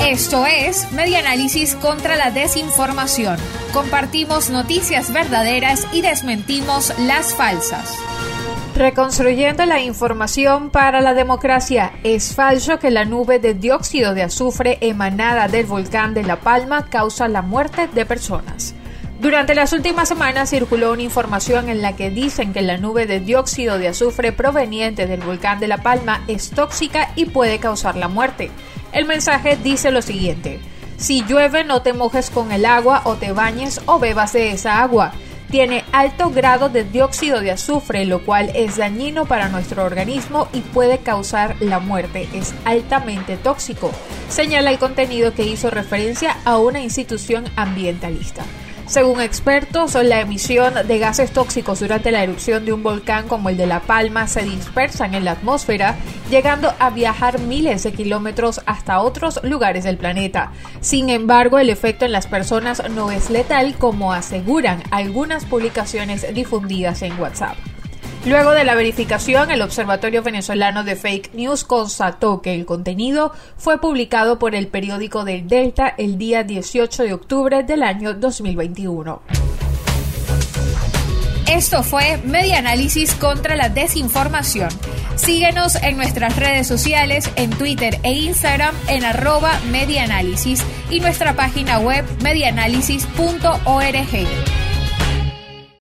Esto es Media Análisis contra la Desinformación. Compartimos noticias verdaderas y desmentimos las falsas. Reconstruyendo la información para la democracia, es falso que la nube de dióxido de azufre emanada del volcán de La Palma causa la muerte de personas. Durante las últimas semanas circuló una información en la que dicen que la nube de dióxido de azufre proveniente del volcán de La Palma es tóxica y puede causar la muerte. El mensaje dice lo siguiente, si llueve no te mojes con el agua o te bañes o bebas de esa agua. Tiene alto grado de dióxido de azufre, lo cual es dañino para nuestro organismo y puede causar la muerte. Es altamente tóxico, señala el contenido que hizo referencia a una institución ambientalista. Según expertos, la emisión de gases tóxicos durante la erupción de un volcán como el de La Palma se dispersan en la atmósfera, llegando a viajar miles de kilómetros hasta otros lugares del planeta. Sin embargo, el efecto en las personas no es letal como aseguran algunas publicaciones difundidas en WhatsApp. Luego de la verificación, el Observatorio Venezolano de Fake News constató que el contenido fue publicado por el periódico del Delta el día 18 de octubre del año 2021. Esto fue Media Análisis contra la Desinformación. Síguenos en nuestras redes sociales, en Twitter e Instagram en arroba y nuestra página web medianálisis.org.